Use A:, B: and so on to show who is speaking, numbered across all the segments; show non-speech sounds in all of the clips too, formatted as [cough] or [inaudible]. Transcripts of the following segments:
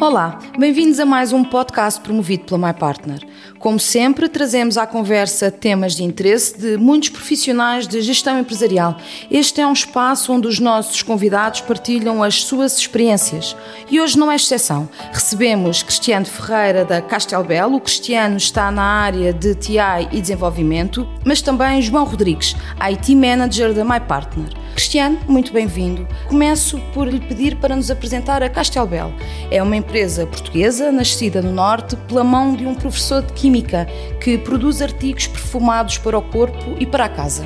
A: Olá, bem-vindos a mais um podcast promovido pela My Partner. Como sempre, trazemos à conversa temas de interesse de muitos profissionais de gestão empresarial. Este é um espaço onde os nossos convidados partilham as suas experiências. E hoje não é exceção. Recebemos Cristiano Ferreira da Castelbel. O Cristiano está na área de TI e desenvolvimento, mas também João Rodrigues, IT Manager da My Partner. Cristiano, muito bem-vindo. Começo por lhe pedir para nos apresentar a Castelbel. É uma empresa portuguesa, nascida no Norte, pela mão de um professor de Química que produz artigos perfumados para o corpo e para a casa.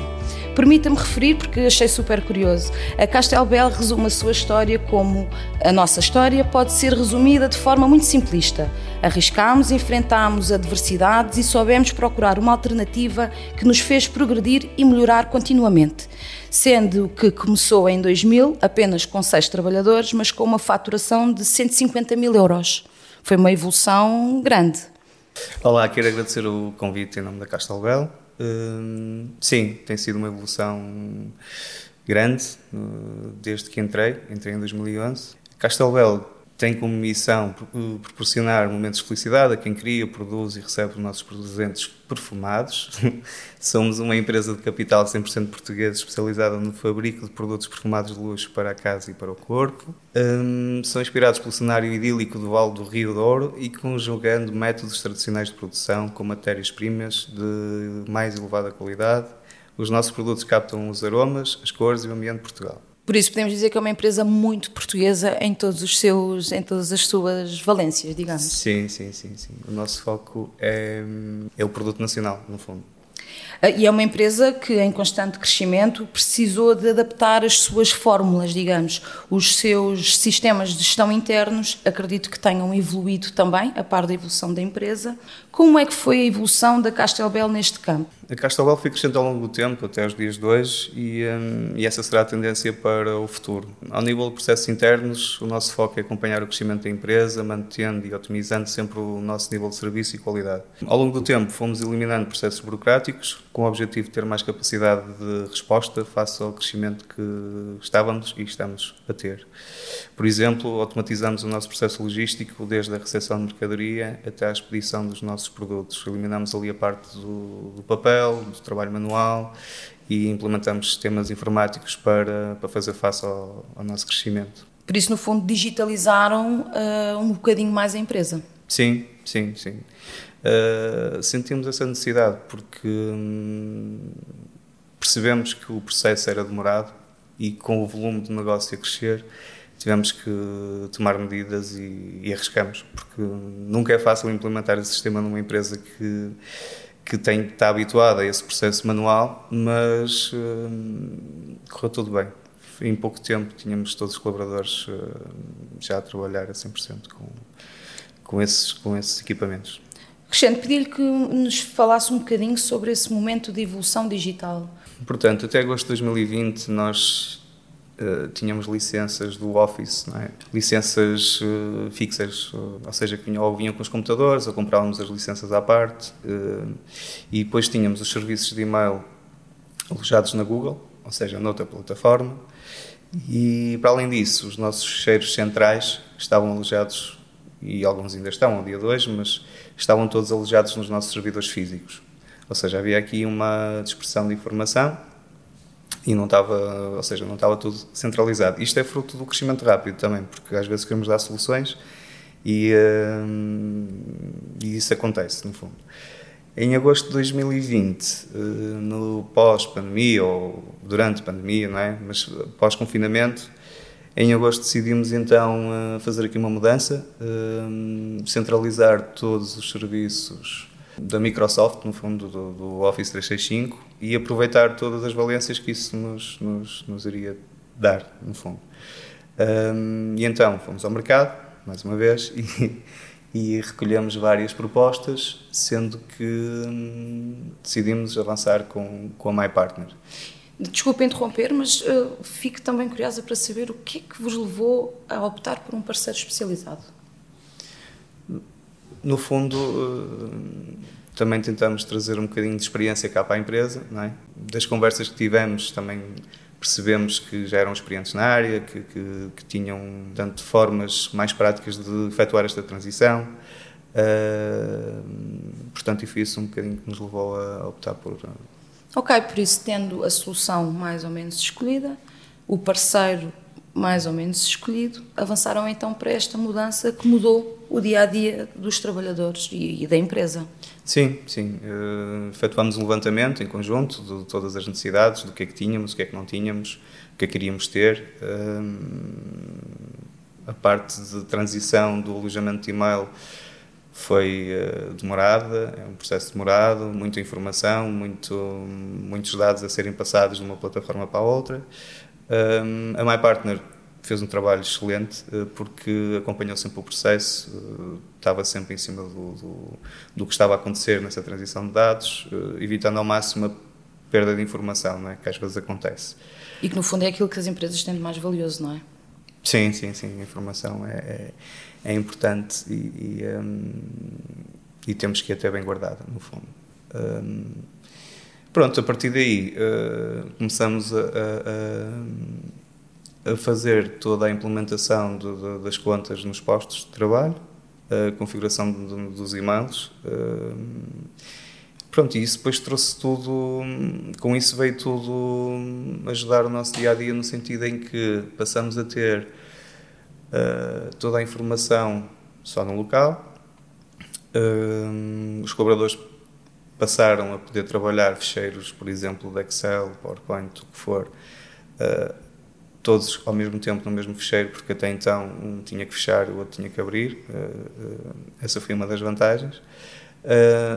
A: Permita-me referir, porque achei super curioso. A Castelbel resume a sua história como a nossa história pode ser resumida de forma muito simplista. Arriscámos, enfrentámos adversidades e soubemos procurar uma alternativa que nos fez progredir e melhorar continuamente. Sendo que começou em 2000 apenas com seis trabalhadores, mas com uma faturação de 150 mil euros. Foi uma evolução grande.
B: Olá, quero agradecer o convite em nome da Castelbel. Sim, tem sido uma evolução grande desde que entrei, entrei em 2011. Castelbel tem como missão eh, proporcionar momentos de felicidade a quem cria, produz e recebe os nossos presentes perfumados. [laughs] Somos uma empresa de capital 100% portuguesa especializada no fabrico de produtos perfumados de luxo para a casa e para o corpo. Um, são inspirados pelo cenário idílico do Vale do Rio Douro e conjugando métodos tradicionais de produção com matérias-primas de mais elevada qualidade. Os nossos produtos captam os aromas, as cores e o ambiente de Portugal.
A: Por isso podemos dizer que é uma empresa muito portuguesa em todos os seus, em todas as suas valências, digamos.
B: Sim, sim, sim, sim. O nosso foco é, é o produto nacional, no fundo.
A: Ah, e é uma empresa que, em constante crescimento, precisou de adaptar as suas fórmulas, digamos. Os seus sistemas de gestão internos, acredito que tenham evoluído também, a par da evolução da empresa. Como é que foi a evolução da Castelbel neste campo?
B: A Castelbel foi crescendo ao longo do tempo, até os dias de hoje, e, um, e, essa será a tendência para o futuro. Ao nível de processos internos, o nosso foco é acompanhar o crescimento da empresa, mantendo e otimizando sempre o nosso nível de serviço e qualidade. Ao longo do tempo, fomos eliminando processos burocráticos, com o objetivo de ter mais capacidade de resposta face ao crescimento que estávamos e estamos a ter. Por exemplo, automatizamos o nosso processo logístico, desde a recepção de mercadoria até a expedição dos nossos produtos. Eliminamos ali a parte do, do papel, do trabalho manual e implementamos sistemas informáticos para, para fazer face ao, ao nosso crescimento.
A: Por isso, no fundo, digitalizaram uh, um bocadinho mais a empresa.
B: Sim, sim, sim. Uh, sentimos essa necessidade porque hum, percebemos que o processo era demorado e com o volume de negócio a crescer tivemos que tomar medidas e, e arriscamos porque nunca é fácil implementar esse sistema numa empresa que que tem está habituada a esse processo manual mas hum, correu tudo bem em pouco tempo tínhamos todos os colaboradores uh, já a trabalhar a 100% com, com, esses, com esses equipamentos.
A: Cristiano, pedi-lhe que nos falasse um bocadinho sobre esse momento de evolução digital.
B: Portanto, até agosto de 2020 nós uh, tínhamos licenças do Office, é? licenças uh, fixas, uh, ou seja, que vinham, ou vinham com os computadores, ou comprávamos as licenças à parte, e depois tínhamos os serviços de e-mail alojados na Google, ou seja, noutra plataforma, e para além disso, os nossos cheiros centrais estavam alojados, e alguns ainda estão ao dia de hoje, mas estavam todos alojados nos nossos servidores físicos. Ou seja, havia aqui uma dispersão de informação e não estava, ou seja, não estava tudo centralizado. Isto é fruto do crescimento rápido também, porque às vezes queremos dar soluções e, uh, e isso acontece, no fundo. Em agosto de 2020, uh, no pós-pandemia ou durante a pandemia, não é? Mas pós-confinamento, em agosto decidimos então eh, fazer aqui uma mudança, eh, centralizar todos os serviços da Microsoft, no fundo, do, do, Office 365 e aproveitar todas as valências que isso nos, nos, nos iria dar, no fundo. Um, e então fomos ao mercado, mais uma vez, [laughs] e, e recolhemos várias propostas, sendo que hum, decidimos avançar com, com a MyPartner.
A: Desculpe interromper, mas uh, fico também curiosa para saber o que é que vos levou a optar por um parceiro especializado.
B: No fundo, uh, também tentamos trazer um bocadinho de experiência cá para a empresa, não é? Das conversas que tivemos, também percebemos que já eram experientes na área, que, que, que tinham, tanto formas mais práticas de efetuar esta transição. Uh, portanto, e foi isso um bocadinho que nos levou a optar por.
A: Ok, por isso, tendo a solução mais ou menos escolhida, o parceiro mais ou menos escolhido, avançaram então para esta mudança que mudou o dia a dia dos trabalhadores e, e da empresa.
B: Sim, sim. Uh, efetuámos um levantamento em conjunto de todas as necessidades, do que é que tínhamos, o que é que não tínhamos, o que é que queríamos ter. Uh, a parte de transição do alojamento de e-mail foi uh, demorada, é um processo demorado, muita informação, muito, muitos dados a serem passados de uma plataforma para a outra. Um, a MyPartner fez um trabalho excelente uh, porque acompanhou sempre o processo, uh, estava sempre em cima do, do, do, que estava a acontecer nessa transição de dados, evitando ao máximo a perda de informação, não é? que às vezes acontece.
A: E que no fundo é aquilo que as empresas têm de mais valioso, não é?
B: Sim, sim, sim. A informação é, é, é importante e, e, um, e, temos que ir até bem guardada, no fundo. Um, Pronto, a partir daí uh, começamos a, a, a, fazer toda a implementação de, de, das contas nos postos de trabalho, a configuração de, dos e-mails. Uh, pronto, e isso depois trouxe tudo, com isso veio tudo ajudar o nosso dia a dia, no sentido em que passamos a ter uh, toda a informação só no local. os colaboradores passaram a poder trabalhar fecheiros, por exemplo, de Excel, PowerPoint, o que for, uh, todos ao mesmo tempo no mesmo fecheiro, porque até então um tinha que fechar o outro tinha que abrir. Uh, uh, essa foi uma das vantagens.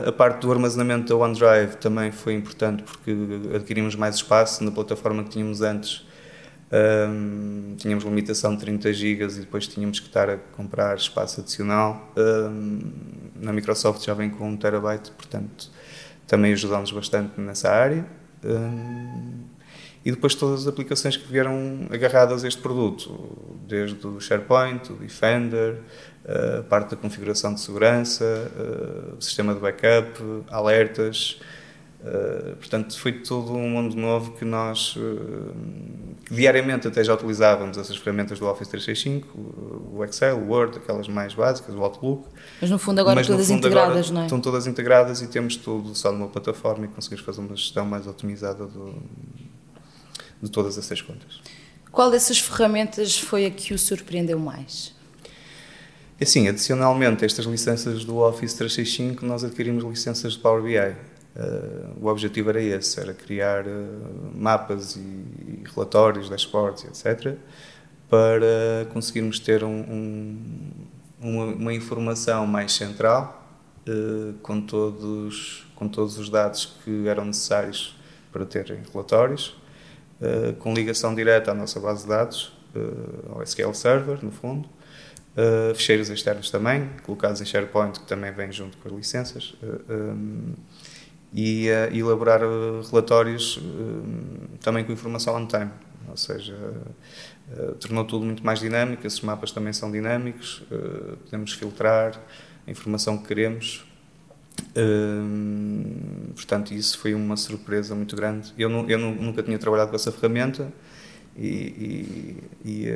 B: a parte do armazenamento da OneDrive também foi importante porque adquirimos mais espaço na plataforma que tínhamos antes. Um, tínhamos limitação de 30 GB e depois tínhamos que estar a comprar espaço adicional. Um, na Microsoft já vem com 1 terabyte, portanto também ajudou-nos bastante nessa área. Um, e depois todas as aplicações que vieram agarradas a este produto, desde o SharePoint, o Defender, a parte da configuração de segurança, o sistema de backup, alertas. Portanto, foi tudo um mundo novo que nós diariamente até já utilizávamos essas ferramentas do Office 365, o Excel, o Word, aquelas mais básicas, o Outlook.
A: Mas no fundo agora todas fundo integradas, agora não é?
B: Estão todas integradas e temos tudo só numa plataforma e conseguimos fazer uma gestão mais otimizada do, de todas essas contas.
A: Qual dessas ferramentas foi a que o surpreendeu mais?
B: Assim, adicionalmente a estas licenças do Office 365, nós adquirimos licenças de Power BI. Uh, o objetivo era esse, era criar uh, mapas e, e, relatórios, dashboards, etc., para conseguirmos ter um, um, uma, uma, informação mais central uh, com, todos, com todos os dados que eram necessários para ter relatórios, com ligação direta à nossa base de dados, ao SQL Server, no fundo, fecheiros externos também, colocados em SharePoint, que também vem junto com as licenças. Um, e uh, elaborar uh, relatórios uh, também com informação on time, ou seja, tornou tudo muito mais dinâmico. Esses mapas também são dinâmicos, podemos filtrar a informação que queremos. portanto, isso foi uma surpresa muito grande. Eu, eu nunca tinha trabalhado com essa ferramenta e, e, e,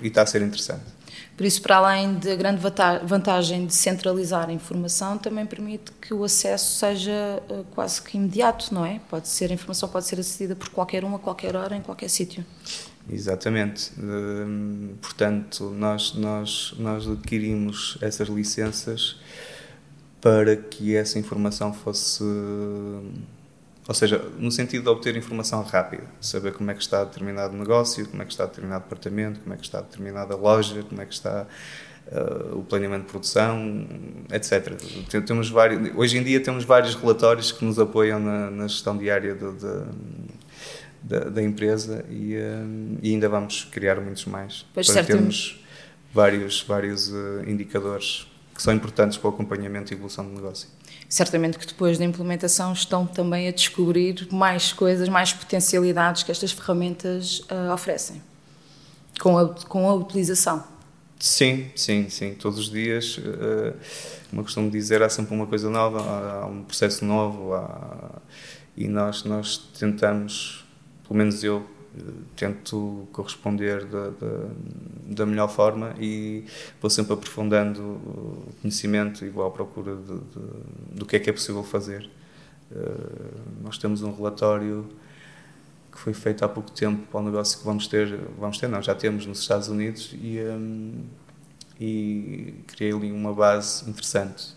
B: e está a ser interessante.
A: Por isso, para além da grande vantagem de centralizar a informação, também permite que o acesso seja eh, quase que imediato, não é? Pode ser, a informação pode ser acedida por qualquer um, a qualquer hora, em qualquer sítio.
B: Exatamente. Hum, portanto, nós, nós, nós adquirimos essas licenças para que essa informação fosse ou seja, no sentido de obter informação rápida, saber como é que está determinado negócio, como é que está determinado departamento, como é que está determinada loja, como é que está uh, o planeamento de produção, etc. Temos vários, hoje em dia temos vários relatórios que nos apoiam na, na gestão diária de, da, da, empresa e, uh, e, ainda vamos criar muitos mais
A: pois
B: para
A: certo.
B: termos vários, vários uh, indicadores que são importantes para o acompanhamento e evolução do negócio
A: certamente que depois da implementação estão também a descobrir mais coisas, mais potencialidades que estas ferramentas uh, oferecem com a, com a utilização.
B: Sim, sim, sim. Todos os dias, uh, como eu costumo dizer, há sempre uma coisa nova, há, há um processo novo há, e nós, nós tentamos pelo menos eu tento corresponder da, da, da, melhor forma e vou sempre aprofundando o conhecimento e vou à procura de, de, do que é que é possível fazer. Uh, nós temos um relatório que foi feito há pouco tempo para o negócio que vamos ter, vamos ter não, já temos nos Estados Unidos e, um, e criei ali uma base interessante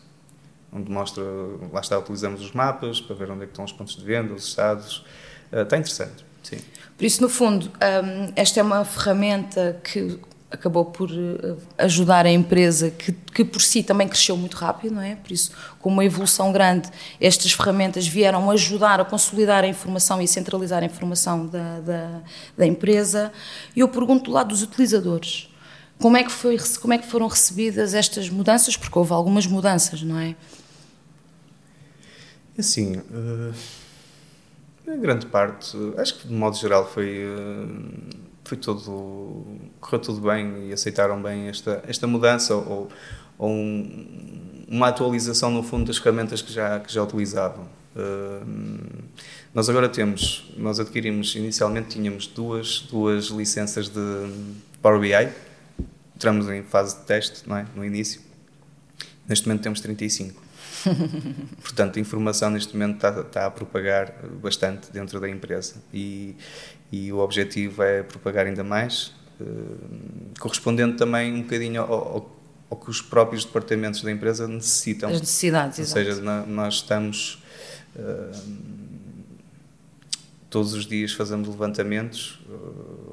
B: onde mostra, lá está, utilizamos os mapas para ver onde é estão os pontos de venda, os estados, uh, está interessante, sim.
A: Por isso, no fundo, um, esta é uma ferramenta que acabou por eh, ajudar a empresa que, que por si também cresceu muito rápido, não é? Por isso, com uma evolução grande, estas ferramentas vieram ajudar a consolidar a informação e centralizar a informação da, da, da empresa. E eu pergunto do lado dos utilizadores, como é que foi, como é que foram recebidas estas mudanças? Porque houve algumas mudanças, não é?
B: Assim, uh, grande parte, acho que de modo geral foi uh, foi tudo correu tudo bem e aceitaram bem esta esta mudança ou, ou um, uma atualização no fundo das ferramentas que já que já utilizavam. Uh, nós agora temos nós adquirimos inicialmente tínhamos duas duas licenças de Power BI entramos em fase de teste não é? No início. Neste momento temos 35 [laughs] Portanto, a informação neste momento está, está, a propagar bastante dentro da empresa e, e o objetivo é propagar ainda mais, eh, correspondendo também um bocadinho ao, ao, ao, que os próprios departamentos da empresa necessitam.
A: As necessidades,
B: Ou seja, nós estamos. Eh, todos os dias fazemos levantamentos eh,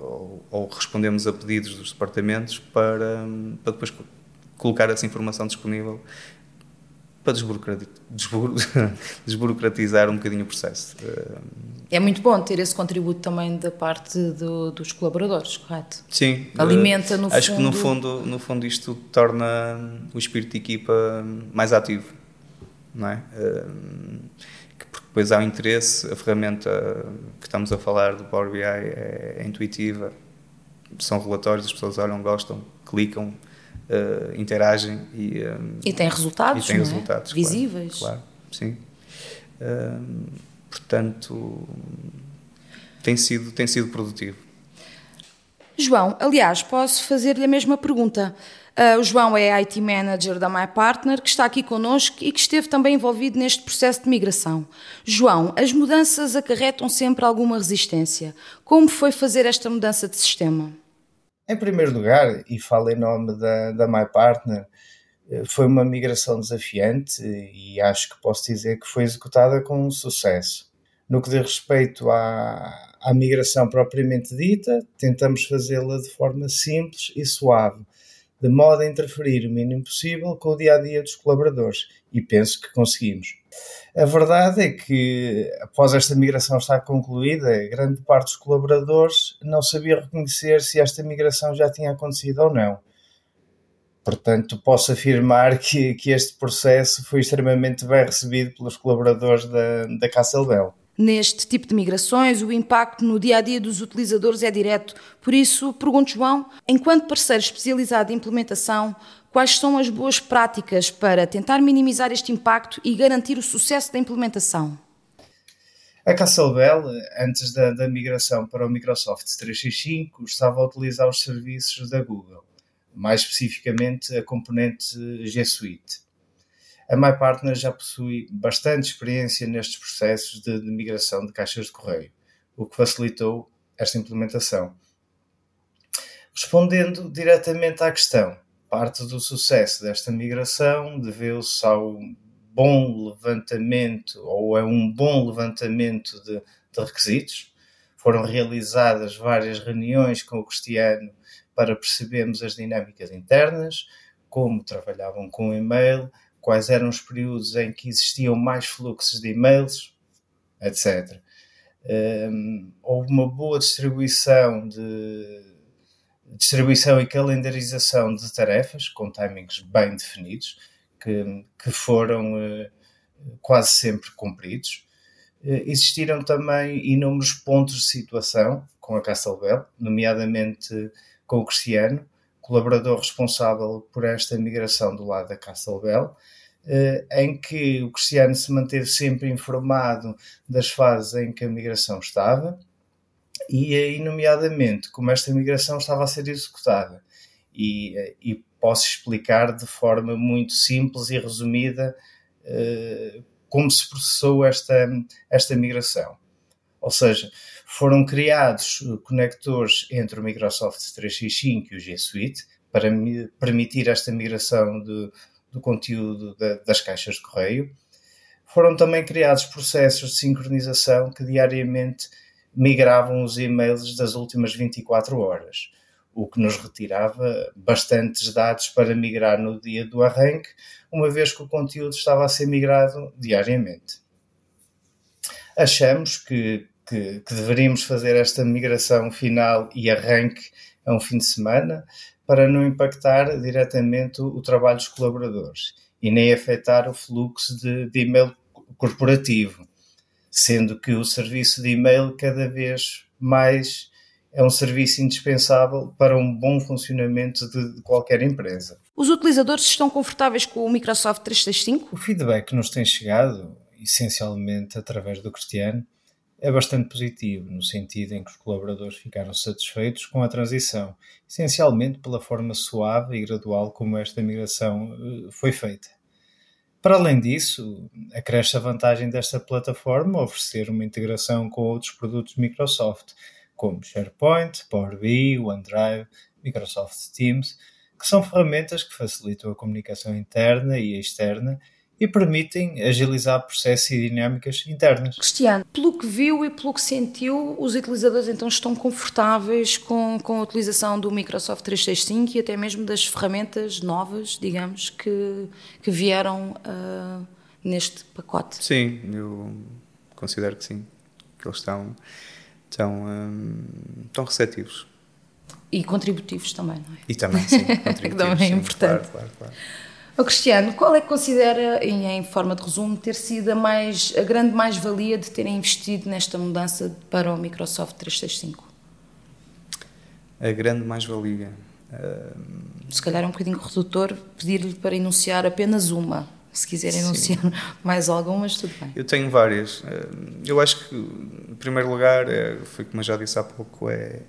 B: ou, ou, respondemos a pedidos dos departamentos para, para depois colocar essa informação disponível para [laughs] desburocratizar um bocadinho o processo.
A: É muito bom ter esse contributo também da parte do, dos colaboradores, correto?
B: Sim.
A: Alimenta no
B: acho
A: fundo...
B: que no fundo, no fundo isto torna o espírito de equipa mais ativo, não é? Porque depois há o interesse, a ferramenta que estamos a falar do Power BI é, é intuitiva, são relatórios, as pessoas olham, gostam, clicam, uh, interagem e, um,
A: ehm, e tem resultados,
B: e tem resultados
A: é? visíveis.
B: Claro, claro sim. Uh, portanto, tem sido, tem sido produtivo.
A: João, aliás, posso fazer-lhe a mesma pergunta. Uh, o João é IT Manager da MyPartner, que está aqui connosco e que esteve também envolvido neste processo de migração. João, as mudanças acarretam sempre alguma resistência. Como foi fazer esta mudança de sistema?
C: Em primeiro lugar, e falo em nome da, da MyPartner, eh, foi uma migração desafiante e acho que posso dizer que foi executada com sucesso. No que diz respeito à, à migração propriamente dita, tentamos fazê-la de forma simples e suave, de modo a interferir o mínimo possível com o dia a dia dos colaboradores, e penso que conseguimos. A verdade é que, após esta migração estar concluída, grande parte dos colaboradores não sabia reconhecer se esta migração já tinha acontecido ou não. Portanto, posso afirmar [laughs] que, que este processo foi extremamente bem recebido pelos colaboradores da, da Castlebell.
A: Neste tipo de migrações, o impacto no dia a dia dos utilizadores é direto. Por isso, pergunto, João, enquanto parceiro especializado em implementação, quais são as boas práticas para tentar minimizar este impacto e garantir o sucesso da implementação?
C: A Castlebell, antes da, da migração para o Microsoft 365, estava a utilizar os serviços da Google, mais especificamente a componente G Suite. A MyPartner já possui bastante experiência nestes processos de, de migração de caixas de correio, o que facilitou esta implementação. Respondendo diretamente à questão, parte do sucesso desta migração deveu-se ao bom levantamento ou a um bom levantamento de, de, requisitos. Foram realizadas várias reuniões com o Cristiano para percebermos as dinâmicas internas, como trabalhavam com o e-mail, quais eram os períodos em que existiam mais fluxos de e-mails, etc. Um, houve uma boa distribuição de distribuição e calendarização de tarefas com timings bem definidos que, que foram uh, quase sempre cumpridos. Uh, existiram também inúmeros pontos de situação com a Castlebell, nomeadamente com o Cristiano, colaborador responsável por esta migração do lado da Castlebell, eh, em que o Cristiano se manteve sempre informado das fases em que a migração estava e aí, nomeadamente, como esta migração estava a ser executada. E, e posso explicar de forma muito simples e resumida como se processou esta, esta migração. Ou seja, foram criados conectores entre o Microsoft 365 e o G Suite para permitir esta migração de, do conteúdo de, das caixas de correio. Foram também criados processos de sincronização que diariamente migravam os e-mails das últimas 24 horas, o que nos retirava bastantes dados para migrar no dia do arranque, uma vez que o conteúdo estava a ser migrado diariamente. Achamos que, que, que deveríamos fazer esta migração final e arranque a um fim de semana para não impactar diretamente o, o trabalho dos colaboradores e nem afetar o fluxo de, de e-mail corporativo sendo que o serviço de e-mail cada vez mais é um serviço indispensável para um bom funcionamento de qualquer empresa.
A: Os utilizadores estão confortáveis com o Microsoft 365?
C: O feedback que nos tem chegado, essencialmente através do Cristiano, é bastante positivo, no sentido em que os colaboradores ficaram satisfeitos com a transição, essencialmente pela forma suave e gradual como esta migração eh, foi feita. Para além disso, acresce a vantagem desta plataforma oferecer uma integração com outros produtos Microsoft, como SharePoint, Power BI, OneDrive, Microsoft Teams, que são ferramentas que facilitam a comunicação interna e externa e permitem agilizar processos e dinâmicas internas.
A: Cristiano, pelo que viu e pelo que sentiu, os utilizadores então estão confortáveis com, com a utilização do Microsoft 365 e até mesmo das ferramentas novas, digamos, que, que vieram uh, neste pacote?
B: Sim, eu considero que sim, que eles estão, estão, um, estão receptivos.
A: E contributivos também, não é?
B: E também, sim, [laughs] contributivos.
A: também é importante. Claro, claro, claro. O Cristiano, qual é que considera, em, forma de resumo, ter sido a, mais, a grande mais-valia de terem investido nesta mudança para o Microsoft 365?
B: A grande mais-valia.
A: Uh... Se calhar é um bocadinho redutor pedir-lhe para enunciar apenas uma. Se quiser enunciar Sim. [laughs] mais algumas, tudo bem.
B: Eu tenho várias. Eu acho que, em primeiro lugar, é, foi como eu já disse há pouco, é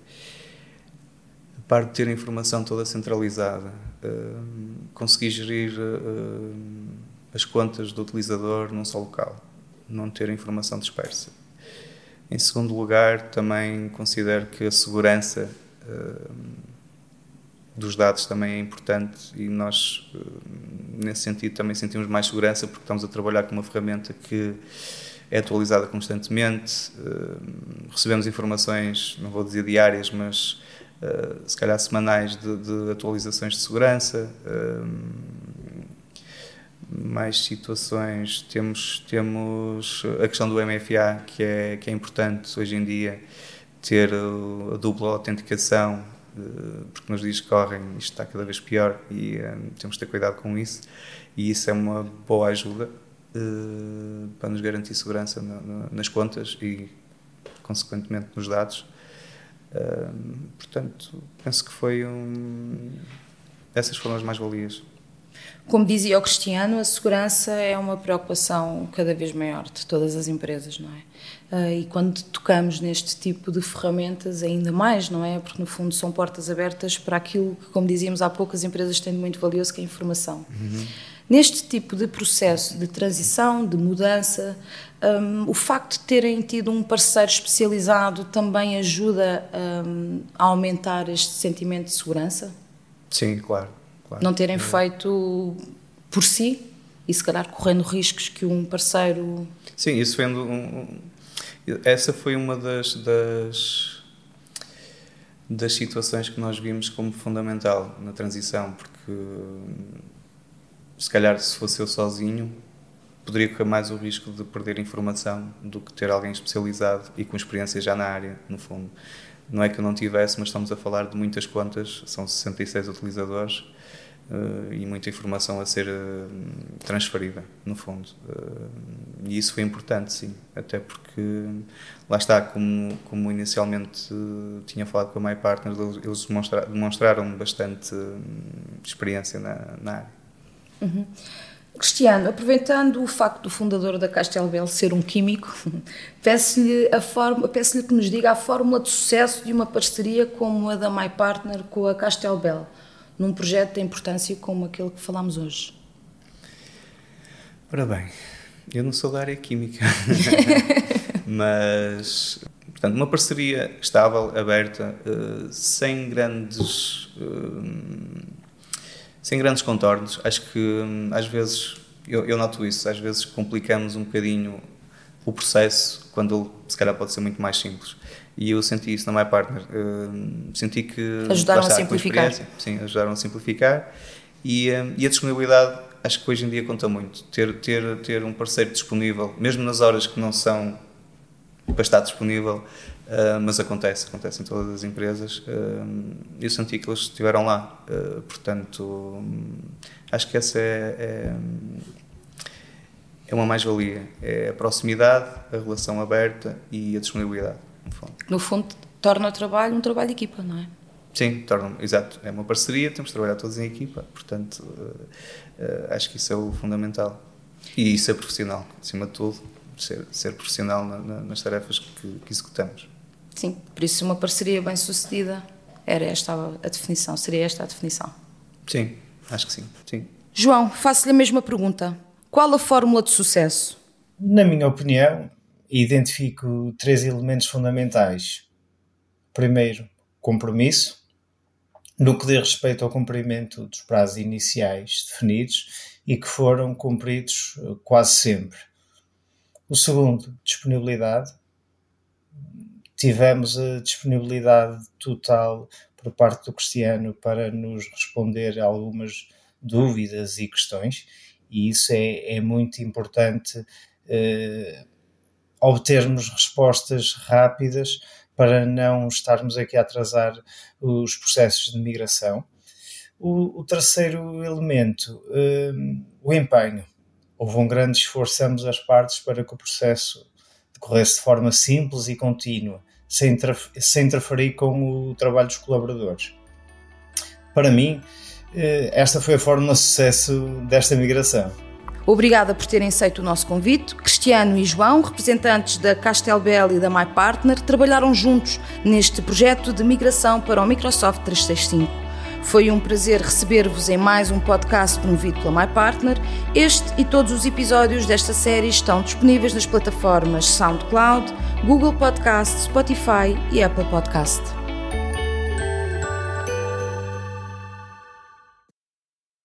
B: parte de ter a informação toda centralizada, uh, conseguir gerir uh, as contas do utilizador num só local, não ter a informação dispersa. Em segundo lugar, também considero que a segurança uh, dos dados também é importante e nós, nesse sentido, também sentimos mais segurança porque estamos a trabalhar com uma ferramenta que é atualizada constantemente, recebemos informações, não vou dizer diárias, mas uh, se calhar semanais de, de atualizações de segurança, uh, mais situações. Temos, temos a questão do MFA, que é, que é importante hoje em dia, ter a dupla autenticação, uh, porque nos dias que correm isto está cada vez pior e temos de ter cuidado com isso, e isso é uma boa ajuda. para nos garantir segurança nas contas e, consequentemente, nos dados portanto, penso que foi um. Essas foram as mais-valias.
A: Como dizia o Cristiano, a segurança é uma preocupação cada vez maior de todas as empresas, não é? Uh, e quando tocamos neste tipo de ferramentas, ainda mais, não é? Porque no fundo são portas abertas para aquilo que, como dizíamos há pouco, as empresas têm de muito valioso, que é a informação. Uhum. Neste tipo de processo de transição, de mudança, um, o facto de terem tido um parceiro especializado também ajuda um, a aumentar este sentimento de segurança?
B: Sim, claro. claro.
A: Não terem é. feito por si e se calhar correndo riscos que um parceiro.
B: Sim, isso vendo. Um, essa foi uma das, das, das situações que nós vimos como fundamental na transição, porque se calhar se fosse eu sozinho poderia correr mais o risco de perder informação do que ter alguém especializado e com experiência já na área, no fundo. Não é que eu não tivesse, mas estamos a falar de muitas contas, são 66 utilizadores uh, e muita informação a ser uh, transferida, no fundo. Uh, e isso foi importante, sim, até porque, lá está, como, como inicialmente tinha falado com a MyPartner, eles demonstraram bastante experiência na, na área.
A: Uhum. Cristiano, aproveitando o facto do fundador da Castelbel ser um químico, [laughs] peço-lhe peço que nos diga a fórmula de sucesso de uma parceria como a da My Partner com a Castelbel, num projeto de importância como aquele que falámos hoje.
B: Ora bem, eu não sou da área química, [laughs] [laughs] mas portanto, uma parceria estável, aberta, uh, sem grandes. Sem grandes contornos. Acho que hum, às vezes, eu, eu, noto isso, às vezes complicamos um bocadinho o processo quando ele se calhar pode ser muito mais simples. E eu senti isso na My Partner. Uh, senti que.
A: Ajudaram a simplificar.
B: Sim, ajudaram a simplificar. E, uh, e, a disponibilidade, acho que hoje em dia conta muito. Ter, ter, ter um parceiro disponível, mesmo nas horas que não são para estar disponível, Uh, mas acontece, acontece em todas as empresas. Uh, eu senti que eles estiveram lá, uh, portanto, um, acho que essa é, é, é uma mais-valia: é a proximidade, a relação aberta e a disponibilidade.
A: No fundo, no fundo torna o trabalho um trabalho de equipa, não é?
B: Sim, torna, exato. É uma parceria, temos de trabalhar todos em equipa, portanto, acho que isso é o fundamental. E isso é profissional, acima de tudo, ser, ser profissional na, na, nas tarefas que, que executamos.
A: Sim, por isso uma parceria bem sucedida era esta a definição, seria esta a definição.
B: Sim, acho que sim, sim.
A: João, faço-lhe a mesma pergunta. Qual a fórmula de sucesso?
C: Na minha opinião, identifico três elementos fundamentais. Primeiro, compromisso, no que diz respeito ao cumprimento dos prazos iniciais definidos e que foram cumpridos eh, quase sempre. O segundo, disponibilidade, tivemos a disponibilidade total por parte do Cristiano para nos responder algumas dúvidas e questões, e isso é, é muito importante eh, obtermos respostas rápidas para não estarmos aqui a atrasar os processos de migração. O, o terceiro elemento, eh, o empenho. Houve um grande esforço ambas as partes para que o processo decorresse de forma simples e contínua sem, interferir com o trabalho dos colaboradores. Para mim, eh, esta foi a fórmula de sucesso desta migração.
A: Obrigada por terem aceito o nosso convite. Cristiano e João, representantes da Castelbel e da MyPartner, trabalharam juntos neste projeto de migração para o Microsoft 365. Foi um prazer receber-vos em mais um podcast promovido pela MyPartner. Este e todos os episódios desta série estão disponíveis nas plataformas SoundCloud, Google Podcast, Spotify e Apple Podcast.